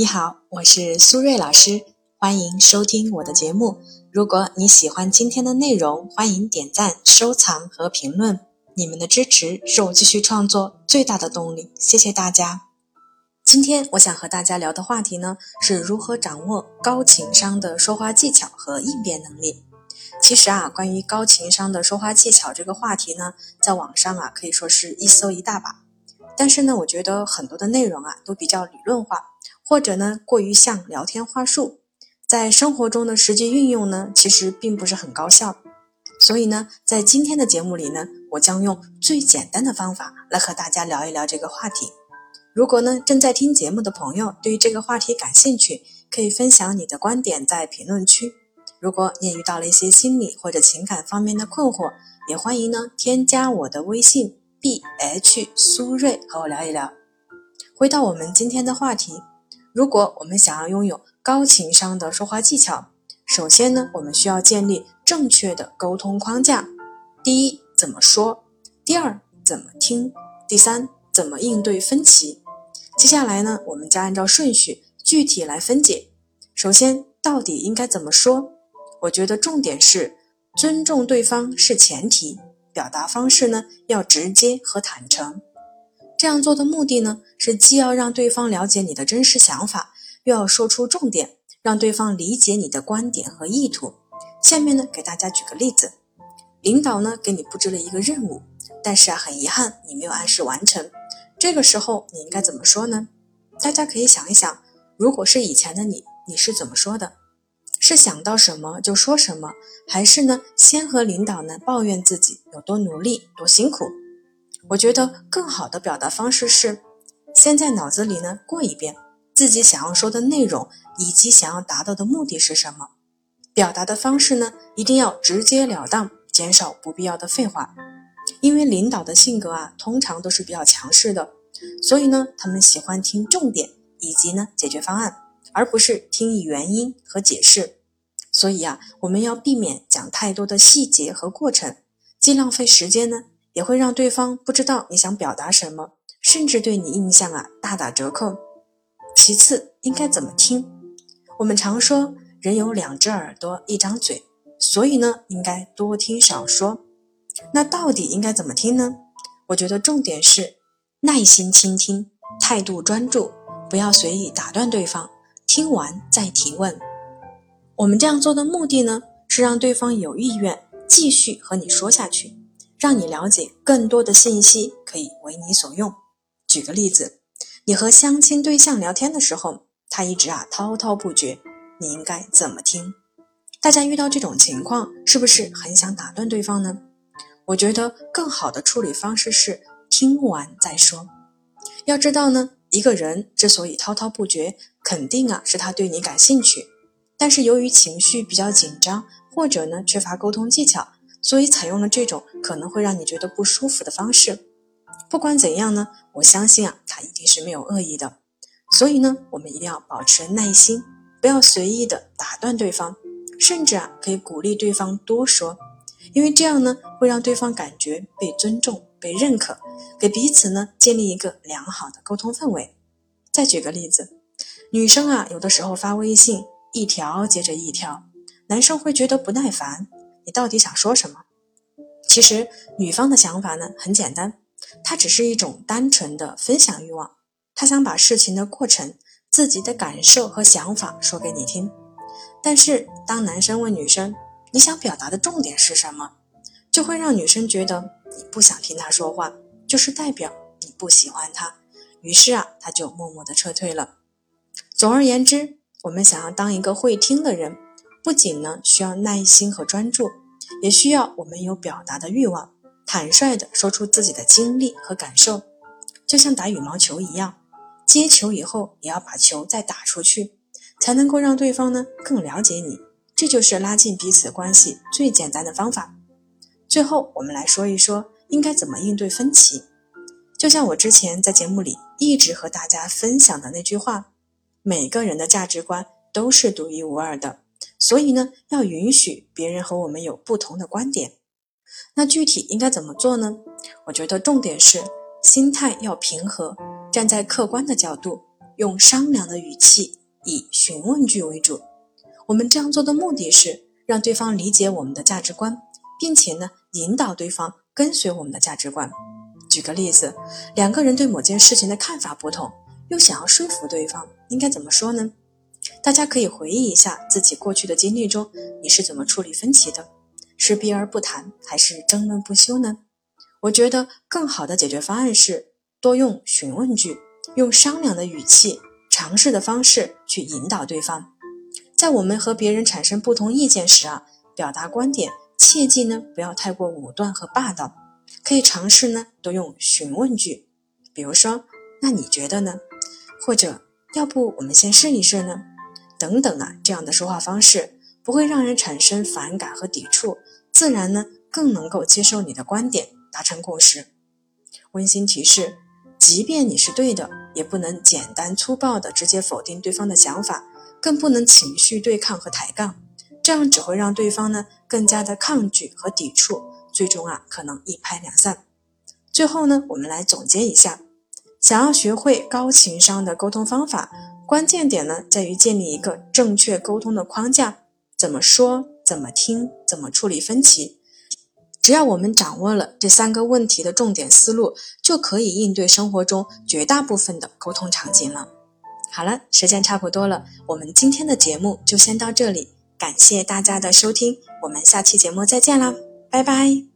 你好，我是苏瑞老师，欢迎收听我的节目。如果你喜欢今天的内容，欢迎点赞、收藏和评论。你们的支持是我继续创作最大的动力，谢谢大家。今天我想和大家聊的话题呢，是如何掌握高情商的说话技巧和应变能力。其实啊，关于高情商的说话技巧这个话题呢，在网上啊可以说是一搜一大把。但是呢，我觉得很多的内容啊都比较理论化，或者呢过于像聊天话术，在生活中的实际运用呢，其实并不是很高效。所以呢，在今天的节目里呢，我将用最简单的方法来和大家聊一聊这个话题。如果呢正在听节目的朋友对于这个话题感兴趣，可以分享你的观点在评论区。如果你也遇到了一些心理或者情感方面的困惑，也欢迎呢添加我的微信 b h 苏瑞和我聊一聊。回到我们今天的话题，如果我们想要拥有高情商的说话技巧，首先呢我们需要建立正确的沟通框架。第一，怎么说；第二，怎么听；第三，怎么应对分歧。接下来呢，我们将按照顺序具体来分解。首先，到底应该怎么说？我觉得重点是尊重对方是前提，表达方式呢要直接和坦诚。这样做的目的呢，是既要让对方了解你的真实想法，又要说出重点，让对方理解你的观点和意图。下面呢，给大家举个例子：领导呢给你布置了一个任务，但是啊，很遗憾你没有按时完成。这个时候你应该怎么说呢？大家可以想一想，如果是以前的你，你是怎么说的？是想到什么就说什么，还是呢先和领导呢抱怨自己有多努力、多辛苦？我觉得更好的表达方式是，先在脑子里呢过一遍自己想要说的内容以及想要达到的目的是什么。表达的方式呢一定要直截了当，减少不必要的废话。因为领导的性格啊，通常都是比较强势的，所以呢，他们喜欢听重点以及呢解决方案，而不是听原因和解释。所以啊，我们要避免讲太多的细节和过程，既浪费时间呢，也会让对方不知道你想表达什么，甚至对你印象啊大打折扣。其次，应该怎么听？我们常说人有两只耳朵，一张嘴，所以呢，应该多听少说。那到底应该怎么听呢？我觉得重点是耐心倾听，态度专注，不要随意打断对方，听完再提问。我们这样做的目的呢，是让对方有意愿继续和你说下去，让你了解更多的信息，可以为你所用。举个例子，你和相亲对象聊天的时候，他一直啊滔滔不绝，你应该怎么听？大家遇到这种情况，是不是很想打断对方呢？我觉得更好的处理方式是听完再说。要知道呢，一个人之所以滔滔不绝，肯定啊是他对你感兴趣，但是由于情绪比较紧张，或者呢缺乏沟通技巧，所以采用了这种可能会让你觉得不舒服的方式。不管怎样呢，我相信啊他一定是没有恶意的。所以呢，我们一定要保持耐心，不要随意的打断对方，甚至啊可以鼓励对方多说。因为这样呢，会让对方感觉被尊重、被认可，给彼此呢建立一个良好的沟通氛围。再举个例子，女生啊，有的时候发微信一条接着一条，男生会觉得不耐烦，你到底想说什么？其实女方的想法呢很简单，她只是一种单纯的分享欲望，她想把事情的过程、自己的感受和想法说给你听。但是当男生问女生，你想表达的重点是什么，就会让女生觉得你不想听他说话，就是代表你不喜欢他。于是啊，他就默默的撤退了。总而言之，我们想要当一个会听的人，不仅呢需要耐心和专注，也需要我们有表达的欲望，坦率的说出自己的经历和感受。就像打羽毛球一样，接球以后也要把球再打出去，才能够让对方呢更了解你。这就是拉近彼此关系最简单的方法。最后，我们来说一说应该怎么应对分歧。就像我之前在节目里一直和大家分享的那句话：每个人的价值观都是独一无二的，所以呢，要允许别人和我们有不同的观点。那具体应该怎么做呢？我觉得重点是心态要平和，站在客观的角度，用商量的语气，以询问句为主。我们这样做的目的是让对方理解我们的价值观，并且呢，引导对方跟随我们的价值观。举个例子，两个人对某件事情的看法不同，又想要说服对方，应该怎么说呢？大家可以回忆一下自己过去的经历中，你是怎么处理分歧的？是避而不谈，还是争论不休呢？我觉得更好的解决方案是多用询问句，用商量的语气、尝试的方式去引导对方。在我们和别人产生不同意见时啊，表达观点切记呢不要太过武断和霸道，可以尝试呢多用询问句，比如说那你觉得呢？或者要不我们先试一试呢？等等啊，这样的说话方式不会让人产生反感和抵触，自然呢更能够接受你的观点，达成共识。温馨提示：即便你是对的，也不能简单粗暴的直接否定对方的想法。更不能情绪对抗和抬杠，这样只会让对方呢更加的抗拒和抵触，最终啊可能一拍两散。最后呢，我们来总结一下：想要学会高情商的沟通方法，关键点呢在于建立一个正确沟通的框架。怎么说？怎么听？怎么处理分歧？只要我们掌握了这三个问题的重点思路，就可以应对生活中绝大部分的沟通场景了。好了，时间差不多了，我们今天的节目就先到这里，感谢大家的收听，我们下期节目再见啦，拜拜。